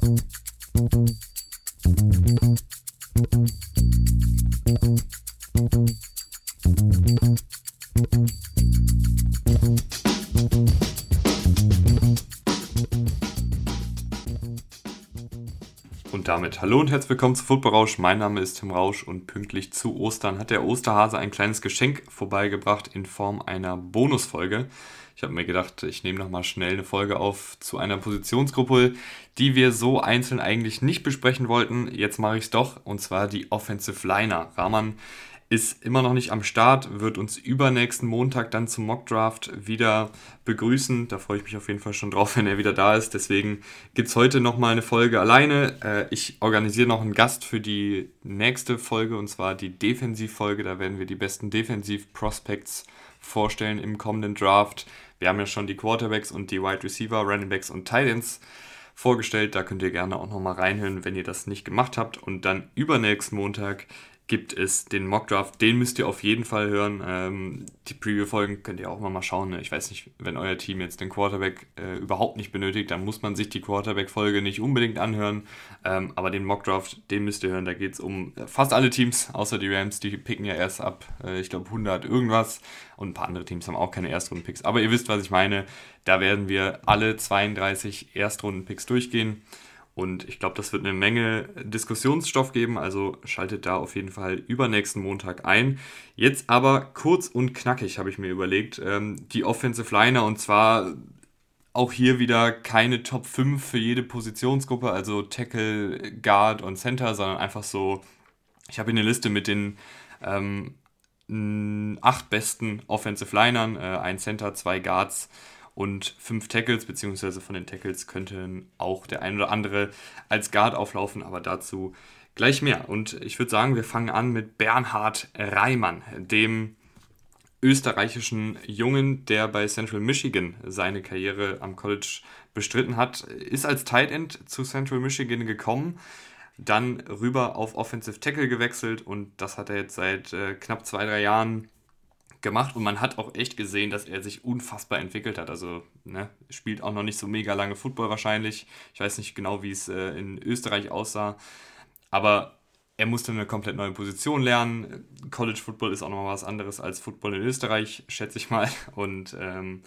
Thank you. Damit hallo und herzlich willkommen zu Football Rausch. Mein Name ist Tim Rausch und pünktlich zu Ostern hat der Osterhase ein kleines Geschenk vorbeigebracht in Form einer Bonusfolge. Ich habe mir gedacht, ich nehme nochmal schnell eine Folge auf zu einer Positionsgruppe, die wir so einzeln eigentlich nicht besprechen wollten. Jetzt mache ich es doch und zwar die Offensive Liner. Rahman ist immer noch nicht am Start, wird uns übernächsten Montag dann zum Mockdraft wieder begrüßen. Da freue ich mich auf jeden Fall schon drauf, wenn er wieder da ist. Deswegen gibt es heute nochmal eine Folge alleine. Äh, ich organisiere noch einen Gast für die nächste Folge und zwar die Defensivfolge. Da werden wir die besten Defensiv-Prospects vorstellen im kommenden Draft. Wir haben ja schon die Quarterbacks und die Wide Receiver, Running Backs und Titans vorgestellt. Da könnt ihr gerne auch nochmal reinhören, wenn ihr das nicht gemacht habt. Und dann übernächsten Montag gibt es den Mockdraft. Den müsst ihr auf jeden Fall hören. Ähm, die Preview-Folgen könnt ihr auch mal schauen. Ne? Ich weiß nicht, wenn euer Team jetzt den Quarterback äh, überhaupt nicht benötigt, dann muss man sich die Quarterback-Folge nicht unbedingt anhören. Ähm, aber den Mockdraft, den müsst ihr hören. Da geht es um fast alle Teams, außer die Rams. Die picken ja erst ab, äh, ich glaube, 100 irgendwas. Und ein paar andere Teams haben auch keine Erstrunden-Picks. Aber ihr wisst, was ich meine. Da werden wir alle 32 Erstrunden-Picks durchgehen. Und ich glaube, das wird eine Menge Diskussionsstoff geben, also schaltet da auf jeden Fall übernächsten Montag ein. Jetzt aber kurz und knackig habe ich mir überlegt, ähm, die Offensive Liner und zwar auch hier wieder keine Top 5 für jede Positionsgruppe, also Tackle, Guard und Center, sondern einfach so, ich habe hier eine Liste mit den ähm, acht besten Offensive Linern, äh, ein Center, zwei Guards und fünf Tackles, beziehungsweise von den Tackles könnten auch der ein oder andere als Guard auflaufen, aber dazu gleich mehr. Und ich würde sagen, wir fangen an mit Bernhard Reimann, dem österreichischen Jungen, der bei Central Michigan seine Karriere am College bestritten hat, ist als Tight End zu Central Michigan gekommen, dann rüber auf Offensive Tackle gewechselt und das hat er jetzt seit äh, knapp zwei, drei Jahren gemacht und man hat auch echt gesehen, dass er sich unfassbar entwickelt hat. Also ne, spielt auch noch nicht so mega lange Football wahrscheinlich. Ich weiß nicht genau, wie es äh, in Österreich aussah, aber er musste eine komplett neue Position lernen. College Football ist auch noch mal was anderes als Football in Österreich, schätze ich mal. Und ähm,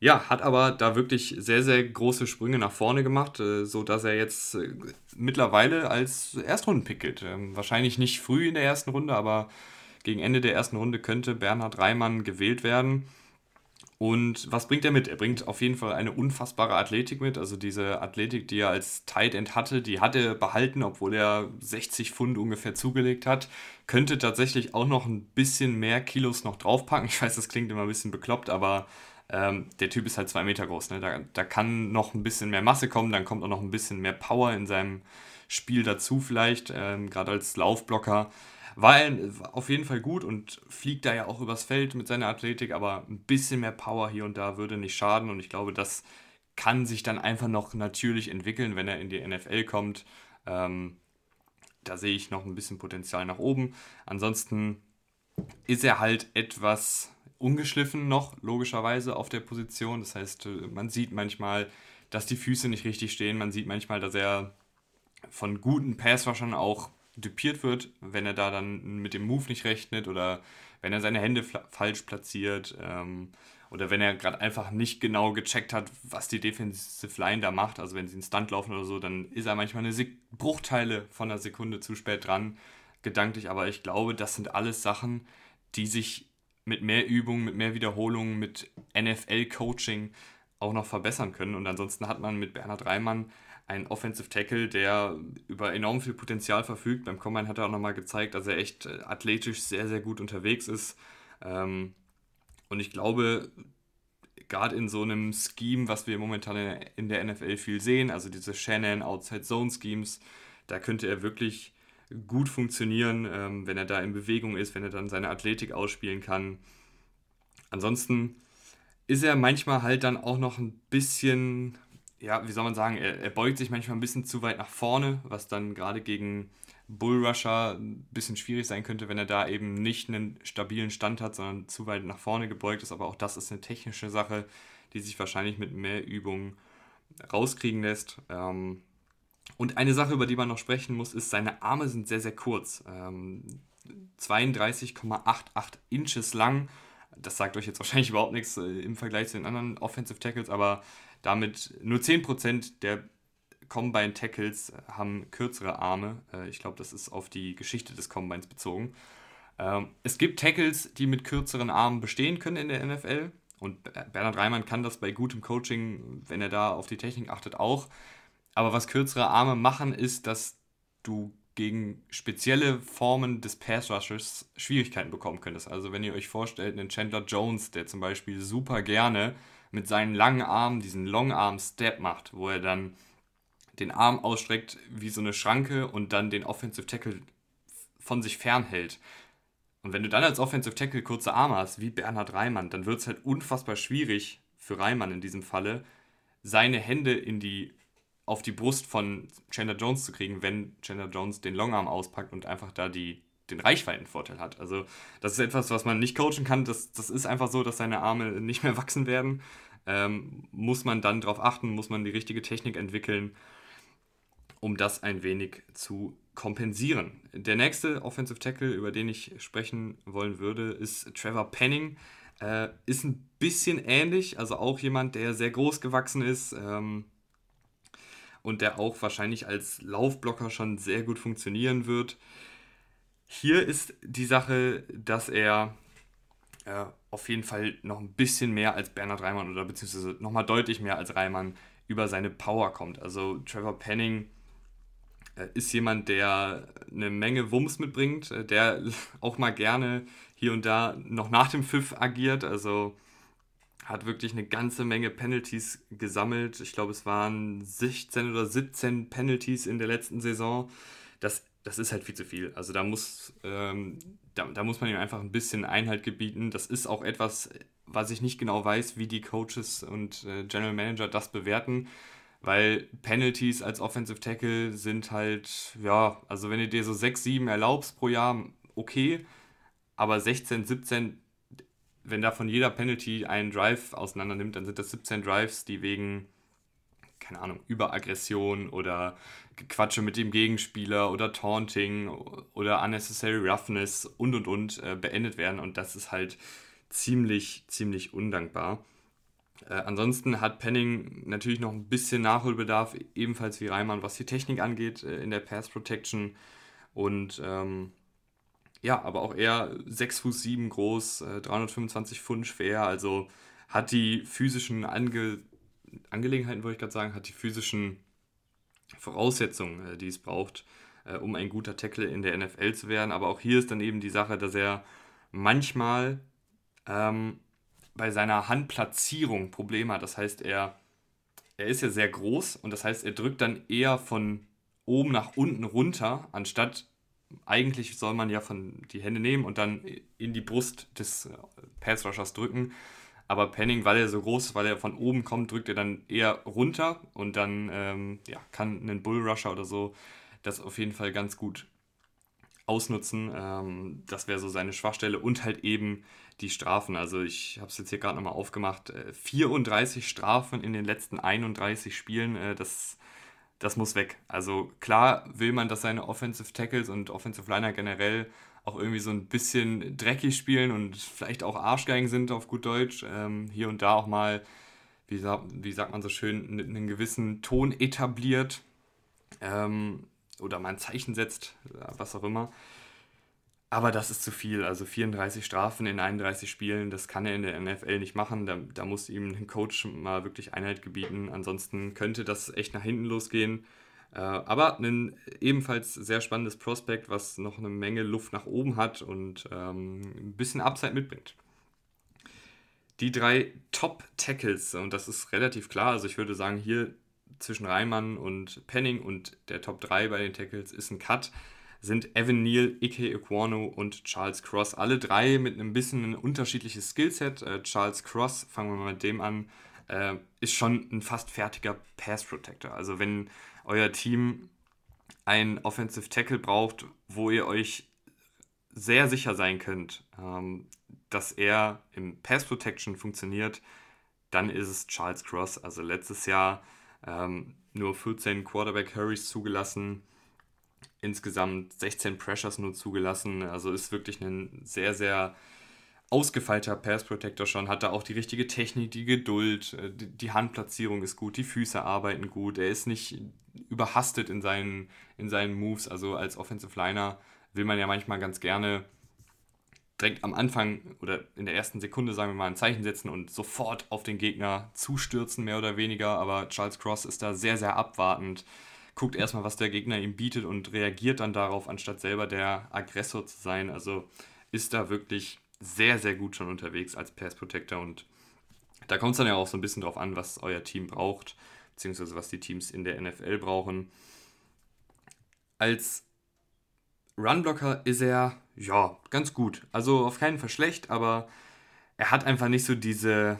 ja, hat aber da wirklich sehr, sehr große Sprünge nach vorne gemacht, äh, so dass er jetzt äh, mittlerweile als Erstrundenpick gilt. Ähm, wahrscheinlich nicht früh in der ersten Runde, aber gegen Ende der ersten Runde könnte Bernhard Reimann gewählt werden. Und was bringt er mit? Er bringt auf jeden Fall eine unfassbare Athletik mit. Also diese Athletik, die er als Tight End hatte, die hat er behalten, obwohl er 60 Pfund ungefähr zugelegt hat. Könnte tatsächlich auch noch ein bisschen mehr Kilos noch draufpacken. Ich weiß, das klingt immer ein bisschen bekloppt, aber ähm, der Typ ist halt zwei Meter groß. Ne? Da, da kann noch ein bisschen mehr Masse kommen, dann kommt auch noch ein bisschen mehr Power in seinem Spiel dazu vielleicht, ähm, gerade als Laufblocker. War er auf jeden Fall gut und fliegt da ja auch übers Feld mit seiner Athletik, aber ein bisschen mehr Power hier und da würde nicht schaden und ich glaube, das kann sich dann einfach noch natürlich entwickeln, wenn er in die NFL kommt. Ähm, da sehe ich noch ein bisschen Potenzial nach oben. Ansonsten ist er halt etwas ungeschliffen noch, logischerweise, auf der Position. Das heißt, man sieht manchmal, dass die Füße nicht richtig stehen. Man sieht manchmal, dass er von guten Passwaschern auch dupiert wird, wenn er da dann mit dem Move nicht rechnet oder wenn er seine Hände falsch platziert ähm, oder wenn er gerade einfach nicht genau gecheckt hat, was die Defensive Line da macht. Also wenn sie einen Stunt laufen oder so, dann ist er manchmal eine Sek Bruchteile von einer Sekunde zu spät dran, gedanklich. Aber ich glaube, das sind alles Sachen, die sich mit mehr Übung, mit mehr Wiederholungen, mit NFL-Coaching auch noch verbessern können. Und ansonsten hat man mit Bernhard Reimann ein Offensive Tackle, der über enorm viel Potenzial verfügt. Beim Combine hat er auch nochmal gezeigt, dass er echt äh, athletisch sehr, sehr gut unterwegs ist. Ähm, und ich glaube, gerade in so einem Scheme, was wir momentan in der NFL viel sehen, also diese Shannon Outside Zone Schemes, da könnte er wirklich gut funktionieren, ähm, wenn er da in Bewegung ist, wenn er dann seine Athletik ausspielen kann. Ansonsten ist er manchmal halt dann auch noch ein bisschen ja, wie soll man sagen, er, er, beugt sich manchmal ein bisschen zu weit nach vorne, was dann gerade gegen Bullrusher ein bisschen schwierig sein könnte, wenn er da eben nicht einen stabilen Stand hat, sondern zu weit nach vorne gebeugt ist. Aber auch das ist eine technische Sache, die sich wahrscheinlich mit mehr Übung rauskriegen lässt. Ähm, Und eine Sache, über die man noch sprechen muss, ist, seine Arme sind sehr, sehr kurz. Ähm, 32,88 Inches lang. Das sagt euch jetzt wahrscheinlich überhaupt nichts äh, im Vergleich zu den anderen Offensive Tackles, aber damit nur 10% der Combine Tackles haben kürzere Arme. Äh, ich glaube, das ist auf die Geschichte des Combines bezogen. Ähm, es gibt Tackles, die mit kürzeren Armen bestehen können in der NFL. Und Bernhard Reimann kann das bei gutem Coaching, wenn er da auf die Technik achtet, auch. Aber was kürzere Arme machen, ist, dass du gegen spezielle Formen des Pass Rushers Schwierigkeiten bekommen könntest. Also wenn ihr euch vorstellt, einen Chandler Jones, der zum Beispiel super gerne mit seinen langen Armen diesen Long Arm Step macht, wo er dann den Arm ausstreckt wie so eine Schranke und dann den Offensive Tackle von sich fernhält. Und wenn du dann als Offensive Tackle kurze Arme hast, wie Bernhard Reimann, dann wird es halt unfassbar schwierig für Reimann in diesem Falle, seine Hände in die, auf die Brust von Chandler Jones zu kriegen, wenn Chandler Jones den Longarm auspackt und einfach da die, den Reichweitenvorteil hat. Also das ist etwas, was man nicht coachen kann. Das, das ist einfach so, dass seine Arme nicht mehr wachsen werden. Ähm, muss man dann darauf achten, muss man die richtige Technik entwickeln, um das ein wenig zu kompensieren. Der nächste Offensive Tackle, über den ich sprechen wollen würde, ist Trevor Penning. Äh, ist ein bisschen ähnlich, also auch jemand, der sehr groß gewachsen ist ähm, und der auch wahrscheinlich als Laufblocker schon sehr gut funktionieren wird. Hier ist die Sache, dass er äh, auf jeden Fall noch ein bisschen mehr als Bernhard Reimann oder beziehungsweise nochmal deutlich mehr als Reimann über seine Power kommt. Also Trevor Penning äh, ist jemand, der eine Menge Wumms mitbringt, äh, der auch mal gerne hier und da noch nach dem Pfiff agiert. Also hat wirklich eine ganze Menge Penalties gesammelt. Ich glaube, es waren 16 oder 17 Penalties in der letzten Saison. Das, das ist halt viel zu viel. Also da muss, ähm, da, da muss man ihm einfach ein bisschen Einhalt gebieten. Das ist auch etwas, was ich nicht genau weiß, wie die Coaches und äh, General Manager das bewerten weil Penalties als Offensive Tackle sind halt, ja, also wenn du dir so 6, 7 erlaubst pro Jahr, okay, aber 16, 17, wenn davon jeder Penalty einen Drive auseinander nimmt, dann sind das 17 Drives, die wegen, keine Ahnung, Überaggression oder Gequatsche mit dem Gegenspieler oder Taunting oder Unnecessary Roughness und und und äh, beendet werden und das ist halt ziemlich, ziemlich undankbar. Äh, ansonsten hat Penning natürlich noch ein bisschen Nachholbedarf, ebenfalls wie Reimann, was die Technik angeht äh, in der Pass Protection. Und ähm, ja, aber auch er 6 Fuß 7 groß, äh, 325 Pfund schwer, also hat die physischen Ange Angelegenheiten, wollte ich gerade sagen, hat die physischen Voraussetzungen, äh, die es braucht, äh, um ein guter Tackle in der NFL zu werden. Aber auch hier ist dann eben die Sache, dass er manchmal ähm, bei seiner Handplatzierung Probleme hat. Das heißt, er, er ist ja sehr groß und das heißt, er drückt dann eher von oben nach unten runter, anstatt eigentlich soll man ja von die Hände nehmen und dann in die Brust des äh, Passrushers drücken. Aber Penning, weil er so groß ist, weil er von oben kommt, drückt er dann eher runter und dann ähm, ja, kann ein Bullrusher oder so das auf jeden Fall ganz gut ausnutzen. Ähm, das wäre so seine Schwachstelle und halt eben die Strafen. Also ich habe es jetzt hier gerade nochmal aufgemacht. 34 äh, Strafen in den letzten 31 Spielen, äh, das, das muss weg. Also klar will man, dass seine Offensive Tackles und Offensive Liner generell auch irgendwie so ein bisschen dreckig spielen und vielleicht auch Arschgeigen sind auf gut Deutsch. Ähm, hier und da auch mal, wie, wie sagt man so schön, einen gewissen Ton etabliert. Ähm, oder mal ein Zeichen setzt, was auch immer. Aber das ist zu viel. Also 34 Strafen in 31 Spielen, das kann er in der NFL nicht machen. Da, da muss ihm ein Coach mal wirklich Einheit gebieten. Ansonsten könnte das echt nach hinten losgehen. Äh, aber ein ebenfalls sehr spannendes Prospekt, was noch eine Menge Luft nach oben hat und ähm, ein bisschen Upside mitbringt. Die drei Top-Tackles, und das ist relativ klar, also ich würde sagen, hier zwischen Reimann und Penning und der Top 3 bei den Tackles ist ein Cut, sind Evan Neal, Ike Equano und Charles Cross. Alle drei mit einem bisschen ein unterschiedliches Skillset. Äh, Charles Cross, fangen wir mal mit dem an, äh, ist schon ein fast fertiger Pass Protector. Also wenn euer Team einen Offensive Tackle braucht, wo ihr euch sehr sicher sein könnt, ähm, dass er im Pass Protection funktioniert, dann ist es Charles Cross. Also letztes Jahr ähm, nur 14 Quarterback Hurries zugelassen, insgesamt 16 Pressures nur zugelassen. Also ist wirklich ein sehr, sehr ausgefeilter Pass Protector schon, hat da auch die richtige Technik, die Geduld, äh, die Handplatzierung ist gut, die Füße arbeiten gut, er ist nicht überhastet in seinen, in seinen Moves, also als Offensive Liner will man ja manchmal ganz gerne direkt am Anfang oder in der ersten Sekunde, sagen wir mal, ein Zeichen setzen und sofort auf den Gegner zustürzen, mehr oder weniger. Aber Charles Cross ist da sehr, sehr abwartend, guckt erstmal, was der Gegner ihm bietet und reagiert dann darauf, anstatt selber der Aggressor zu sein. Also ist da wirklich sehr, sehr gut schon unterwegs als Pass Protector und da kommt es dann ja auch so ein bisschen drauf an, was euer Team braucht, beziehungsweise was die Teams in der NFL brauchen. Als Runblocker ist er, ja, ganz gut. Also auf keinen Fall schlecht, aber er hat einfach nicht so diese.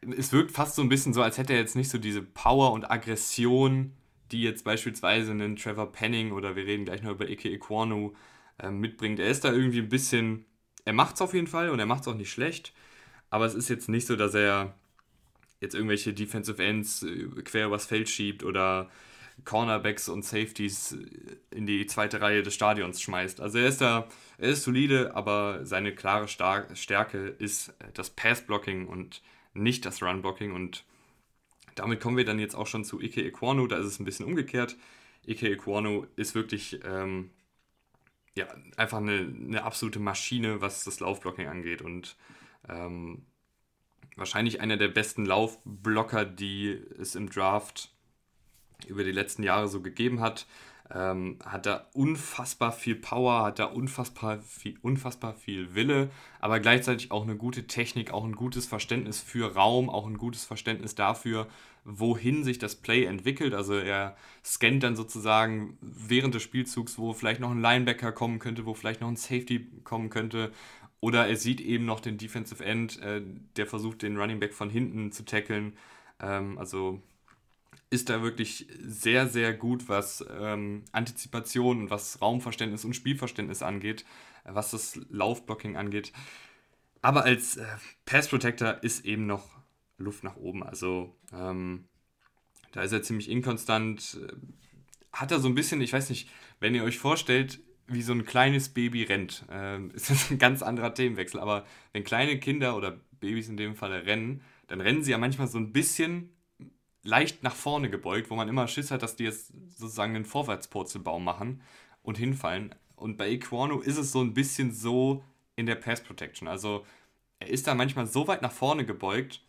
Es wirkt fast so ein bisschen so, als hätte er jetzt nicht so diese Power und Aggression, die jetzt beispielsweise einen Trevor Penning oder wir reden gleich noch über Ike Equanu äh, mitbringt. Er ist da irgendwie ein bisschen. Er macht es auf jeden Fall und er macht es auch nicht schlecht, aber es ist jetzt nicht so, dass er jetzt irgendwelche Defensive Ends äh, quer übers Feld schiebt oder Cornerbacks und Safeties in die zweite Reihe des Stadions schmeißt. Also er ist da, er ist solide, aber seine klare Stärke ist das Pass-Blocking und nicht das Run-Blocking. Und damit kommen wir dann jetzt auch schon zu Ike Equano. Da ist es ein bisschen umgekehrt. Ike Equano ist wirklich ähm, ja, einfach eine, eine absolute Maschine, was das Laufblocking angeht. Und ähm, wahrscheinlich einer der besten Laufblocker, die es im Draft über die letzten Jahre so gegeben hat. Ähm, hat da unfassbar viel Power, hat da unfassbar viel, unfassbar viel Wille, aber gleichzeitig auch eine gute Technik, auch ein gutes Verständnis für Raum, auch ein gutes Verständnis dafür, wohin sich das Play entwickelt. Also er scannt dann sozusagen während des Spielzugs, wo vielleicht noch ein Linebacker kommen könnte, wo vielleicht noch ein Safety kommen könnte. Oder er sieht eben noch den Defensive End, äh, der versucht, den Running Back von hinten zu tackeln. Ähm, also ist da wirklich sehr, sehr gut, was ähm, Antizipation was Raumverständnis und Spielverständnis angeht, äh, was das Laufblocking angeht. Aber als äh, Pass Protector ist eben noch Luft nach oben. Also ähm, da ist er ziemlich inkonstant. Äh, hat er so ein bisschen, ich weiß nicht, wenn ihr euch vorstellt, wie so ein kleines Baby rennt, äh, ist das ein ganz anderer Themenwechsel. Aber wenn kleine Kinder oder Babys in dem Fall rennen, dann rennen sie ja manchmal so ein bisschen leicht nach vorne gebeugt, wo man immer Schiss hat, dass die jetzt sozusagen einen Vorwärtspurzelbaum machen und hinfallen. Und bei Equano ist es so ein bisschen so in der Pass Protection. Also er ist da manchmal so weit nach vorne gebeugt,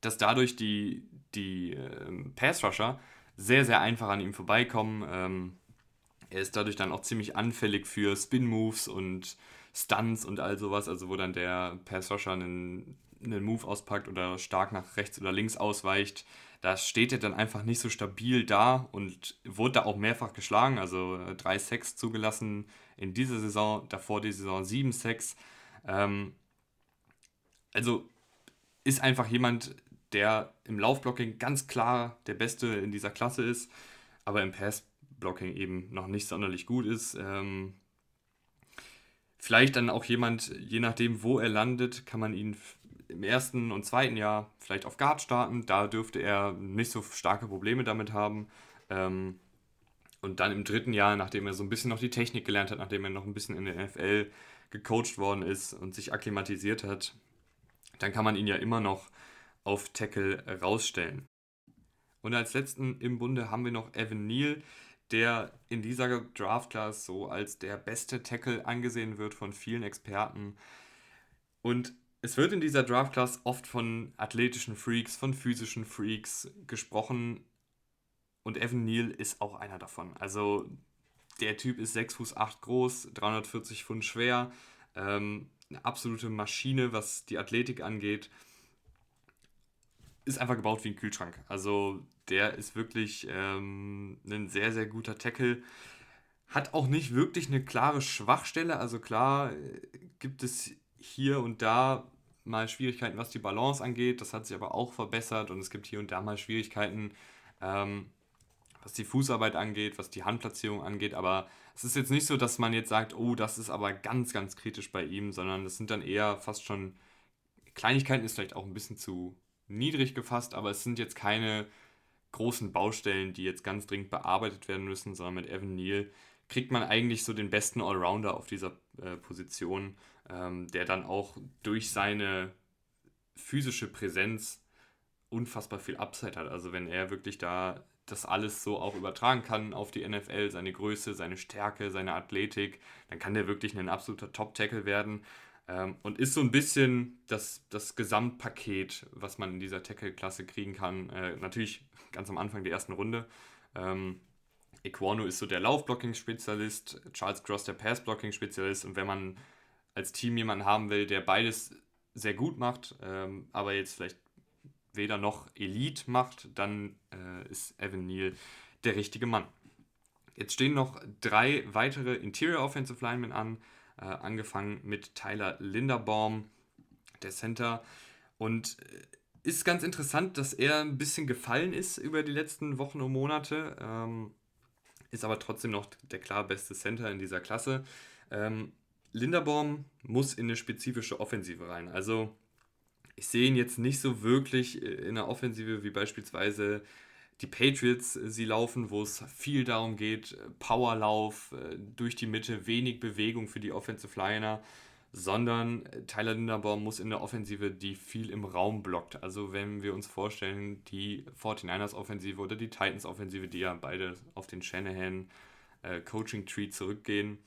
dass dadurch die, die äh, Pass Rusher sehr, sehr einfach an ihm vorbeikommen. Ähm, er ist dadurch dann auch ziemlich anfällig für Spin Moves und Stunts und all sowas, also wo dann der Pass Rusher einen einen Move auspackt oder stark nach rechts oder links ausweicht, da steht er dann einfach nicht so stabil da und wurde da auch mehrfach geschlagen, also äh, drei Sacks zugelassen in dieser Saison, davor die Saison sieben Sacks. Ähm, also ist einfach jemand, der im Laufblocking ganz klar der Beste in dieser Klasse ist, aber im Passblocking eben noch nicht sonderlich gut ist. Ähm, vielleicht dann auch jemand, je nachdem, wo er landet, kann man ihn im ersten und zweiten Jahr vielleicht auf Guard starten. Da dürfte er nicht so starke Probleme damit haben. Ähm, und dann im dritten Jahr, nachdem er so ein bisschen noch die Technik gelernt hat, nachdem er noch ein bisschen in der NFL gecoacht worden ist und sich akklimatisiert hat, dann kann man ihn ja immer noch auf Tackle rausstellen. Und als letzten im Bunde haben wir noch Evan Neal, der in dieser Draft Class so als der beste Tackle angesehen wird von vielen Experten. Und es wird in dieser Draft Class oft von athletischen Freaks, von physischen Freaks gesprochen und Evan Neal ist auch einer davon. Also der Typ ist 6 Fuß 8 groß, 340 Pfund schwer, ähm, eine absolute Maschine, was die Athletik angeht. Ist einfach gebaut wie ein Kühlschrank. Also der ist wirklich ähm, ein sehr, sehr guter Tackle. Hat auch nicht wirklich eine klare Schwachstelle. Also klar äh, gibt es hier und da mal Schwierigkeiten, was die Balance angeht. Das hat sich aber auch verbessert und es gibt hier und da mal Schwierigkeiten, ähm, was die Fußarbeit angeht, was die Handplatzierung angeht. Aber es ist jetzt nicht so, dass man jetzt sagt, oh, das ist aber ganz, ganz kritisch bei ihm, sondern es sind dann eher fast schon Kleinigkeiten, ist vielleicht auch ein bisschen zu niedrig gefasst, aber es sind jetzt keine großen Baustellen, die jetzt ganz dringend bearbeitet werden müssen, sondern mit Evan Neal kriegt man eigentlich so den besten Allrounder auf dieser äh, Position, ähm, der dann auch durch seine physische Präsenz unfassbar viel Upside hat. Also wenn er wirklich da das alles so auch übertragen kann auf die NFL, seine Größe, seine Stärke, seine Athletik, dann kann der wirklich ein absoluter Top-Tackle werden. Ähm, und ist so ein bisschen das, das Gesamtpaket, was man in dieser Tackle-Klasse kriegen kann. Äh, natürlich ganz am Anfang der ersten Runde. Ähm, Equano ist so der Laufblocking-Spezialist, Charles Cross der Pass-Blocking-Spezialist. Und wenn man als Team jemanden haben will, der beides sehr gut macht, ähm, aber jetzt vielleicht weder noch Elite macht, dann äh, ist Evan Neal der richtige Mann. Jetzt stehen noch drei weitere Interior Offensive Linemen an, äh, angefangen mit Tyler Linderbaum, der Center. Und äh, ist ganz interessant, dass er ein bisschen gefallen ist über die letzten Wochen und Monate. Ähm, ist aber trotzdem noch der klar beste Center in dieser Klasse. Ähm, Linderbaum muss in eine spezifische Offensive rein. Also ich sehe ihn jetzt nicht so wirklich in einer Offensive wie beispielsweise die Patriots sie laufen, wo es viel darum geht, Powerlauf äh, durch die Mitte, wenig Bewegung für die Offensive Liner, sondern Tyler Linderbaum muss in der Offensive, die viel im Raum blockt. Also wenn wir uns vorstellen, die 49ers Offensive oder die Titans Offensive, die ja beide auf den Shanahan äh, zurückgehen,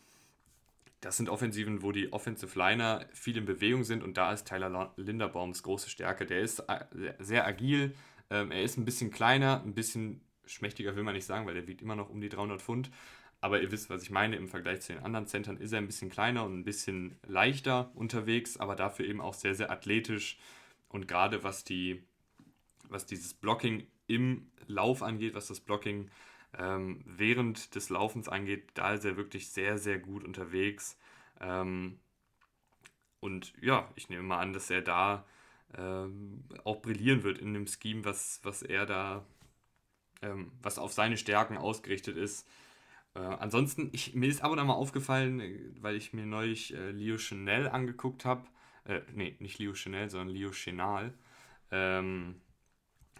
das sind Offensiven, wo die Offensive Liner viel in Bewegung sind und da ist Tyler Linderbaums große Stärke. Der ist äh, sehr agil, ähm, er ist ein bisschen kleiner, ein bisschen schmächtiger will man nicht sagen, weil er wiegt immer noch um die 300 Pfund. Aber ihr wisst, was ich meine, im Vergleich zu den anderen Centern ist er ein bisschen kleiner und ein bisschen leichter unterwegs, aber dafür eben auch sehr, sehr athletisch. Und gerade was, die, was dieses Blocking im Lauf angeht, was das Blocking ähm, während des Laufens angeht, da ist er wirklich sehr, sehr gut unterwegs. Ähm, und ja, ich nehme mal an, dass er da ähm, auch brillieren wird in dem Scheme, was, was er da, ähm, was auf seine Stärken ausgerichtet ist. Äh, ansonsten, ich, mir ist ab und an mal aufgefallen, weil ich mir neulich äh, Leo Chanel angeguckt habe. Äh, nee, nicht Leo Chanel, sondern Leo Chenal. Ähm,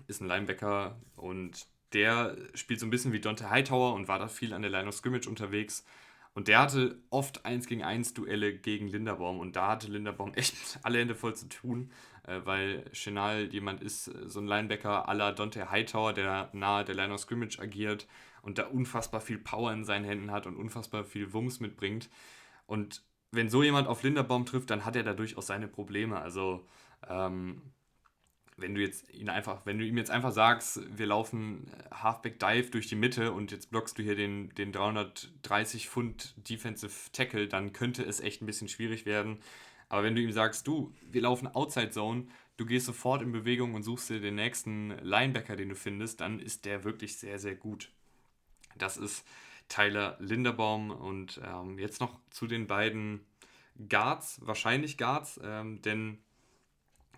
ist ein Linebacker und der spielt so ein bisschen wie Dante Hightower und war da viel an der Line of Scrimmage unterwegs. Und der hatte oft 1 gegen 1 Duelle gegen Linderbaum und da hatte Linderbaum echt alle Hände voll zu tun, äh, weil Chenal jemand ist, äh, so ein Linebacker à la Dante Hightower, der nahe der Line of Scrimmage agiert und da unfassbar viel Power in seinen Händen hat und unfassbar viel Wumms mitbringt. Und wenn so jemand auf Linderbaum trifft, dann hat er da durchaus seine Probleme. Also ähm, wenn du jetzt ihn einfach, wenn du ihm jetzt einfach sagst, wir laufen äh, Halfback Dive durch die Mitte und jetzt blockst du hier den, den 330 Pfund Defensive Tackle, dann könnte es echt ein bisschen schwierig werden. Aber wenn du ihm sagst, du, wir laufen Outside Zone, du gehst sofort in Bewegung und suchst dir den nächsten Linebacker, den du findest, dann ist der wirklich sehr, sehr gut. Das ist Tyler Linderbaum und ähm, jetzt noch zu den beiden Guards, wahrscheinlich Guards, ähm, denn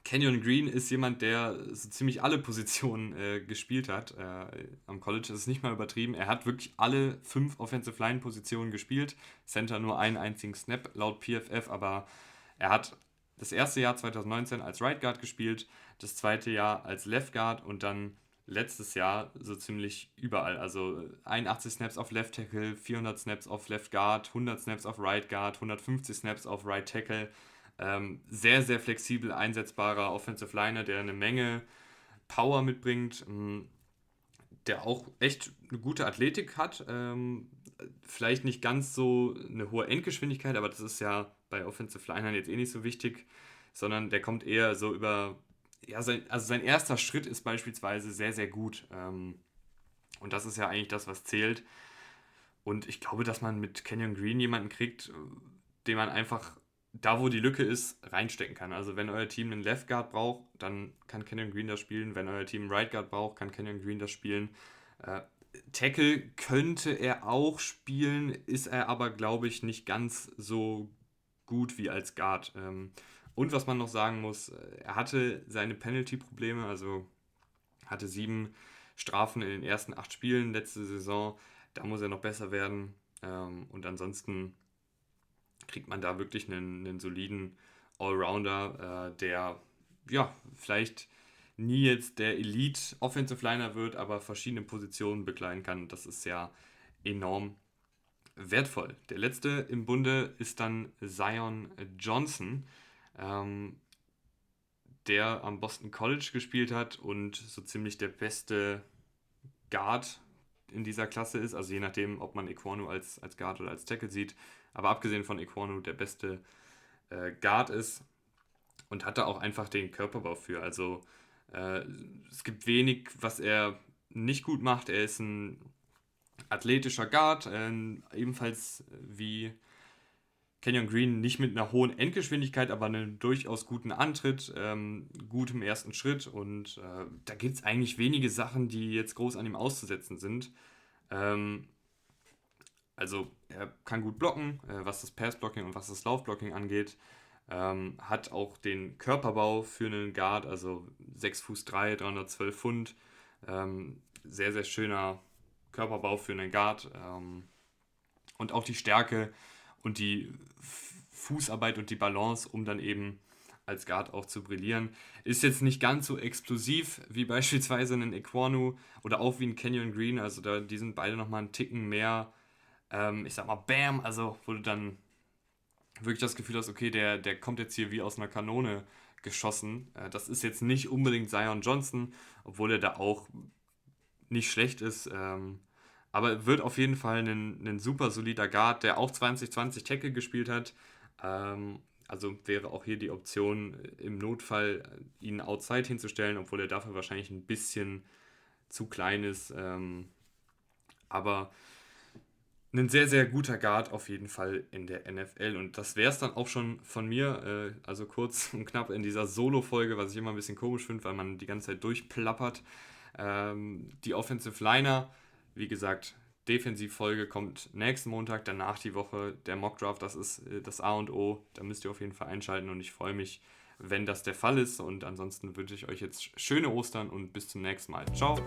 Kenyon Green ist jemand, der so ziemlich alle Positionen äh, gespielt hat. Äh, am College ist es nicht mal übertrieben. Er hat wirklich alle fünf Offensive Line Positionen gespielt. Center nur einen einzigen Snap laut PFF, aber er hat das erste Jahr 2019 als Right Guard gespielt, das zweite Jahr als Left Guard und dann letztes Jahr so ziemlich überall. Also 81 Snaps auf Left Tackle, 400 Snaps auf Left Guard, 100 Snaps auf Right Guard, 150 Snaps auf Right Tackle. Ähm, sehr, sehr flexibel einsetzbarer Offensive Liner, der eine Menge Power mitbringt, ähm, der auch echt eine gute Athletik hat. Ähm, vielleicht nicht ganz so eine hohe Endgeschwindigkeit, aber das ist ja bei Offensive Linern jetzt eh nicht so wichtig, sondern der kommt eher so über. Ja, sein, also sein erster Schritt ist beispielsweise sehr, sehr gut. Ähm, und das ist ja eigentlich das, was zählt. Und ich glaube, dass man mit Canyon Green jemanden kriegt, den man einfach da, wo die Lücke ist, reinstecken kann. Also wenn euer Team einen Left Guard braucht, dann kann Canyon Green das spielen. Wenn euer Team einen Right Guard braucht, kann Canyon Green das spielen. Äh, Tackle könnte er auch spielen, ist er aber, glaube ich, nicht ganz so gut wie als Guard. Ähm, und was man noch sagen muss, äh, er hatte seine Penalty-Probleme, also hatte sieben Strafen in den ersten acht Spielen letzte Saison. Da muss er noch besser werden. Ähm, und ansonsten kriegt man da wirklich einen, einen soliden Allrounder, äh, der ja vielleicht nie jetzt der Elite Offensive Liner wird, aber verschiedene Positionen bekleiden kann. Das ist ja enorm wertvoll. Der letzte im Bunde ist dann Zion Johnson, ähm, der am Boston College gespielt hat und so ziemlich der beste Guard in dieser Klasse ist. Also je nachdem, ob man Equanu als, als Guard oder als Tackle sieht. Aber abgesehen von Equanu der beste äh, Guard ist und hat da auch einfach den Körperbau für. Also äh, es gibt wenig, was er nicht gut macht. Er ist ein athletischer Guard, äh, ebenfalls wie Kenyon Green nicht mit einer hohen Endgeschwindigkeit, aber einen durchaus guten Antritt, ähm, gutem ersten Schritt und äh, da gibt es eigentlich wenige Sachen, die jetzt groß an ihm auszusetzen sind. Ähm, also er kann gut blocken, äh, was das Passblocking und was das Laufblocking angeht. Ähm, hat auch den Körperbau für einen Guard, also 6 Fuß 3, 312 Pfund. Ähm, sehr, sehr schöner Körperbau für einen Guard. Ähm, und auch die Stärke und die Fußarbeit und die Balance, um dann eben als Guard auch zu brillieren. Ist jetzt nicht ganz so explosiv wie beispielsweise ein Equanu oder auch wie ein Canyon Green. Also da, die sind beide nochmal einen Ticken mehr, ähm, ich sag mal, Bam, also wo du dann wirklich das Gefühl hast, okay, der, der kommt jetzt hier wie aus einer Kanone geschossen. Äh, das ist jetzt nicht unbedingt Zion Johnson, obwohl er da auch nicht schlecht ist. Ähm, aber wird auf jeden Fall ein, ein super solider Guard, der auch 2020 Tackle gespielt hat. Ähm, also wäre auch hier die Option, im Notfall ihn outside hinzustellen, obwohl er dafür wahrscheinlich ein bisschen zu klein ist. Ähm, aber ein sehr, sehr guter Guard auf jeden Fall in der NFL. Und das wäre es dann auch schon von mir. Äh, also kurz und knapp in dieser Solo-Folge, was ich immer ein bisschen komisch finde, weil man die ganze Zeit durchplappert. Ähm, die Offensive Liner wie gesagt, Defensivfolge kommt nächsten Montag, danach die Woche der Mockdraft. Das ist äh, das A und O. Da müsst ihr auf jeden Fall einschalten und ich freue mich, wenn das der Fall ist. Und ansonsten wünsche ich euch jetzt schöne Ostern und bis zum nächsten Mal. Ciao!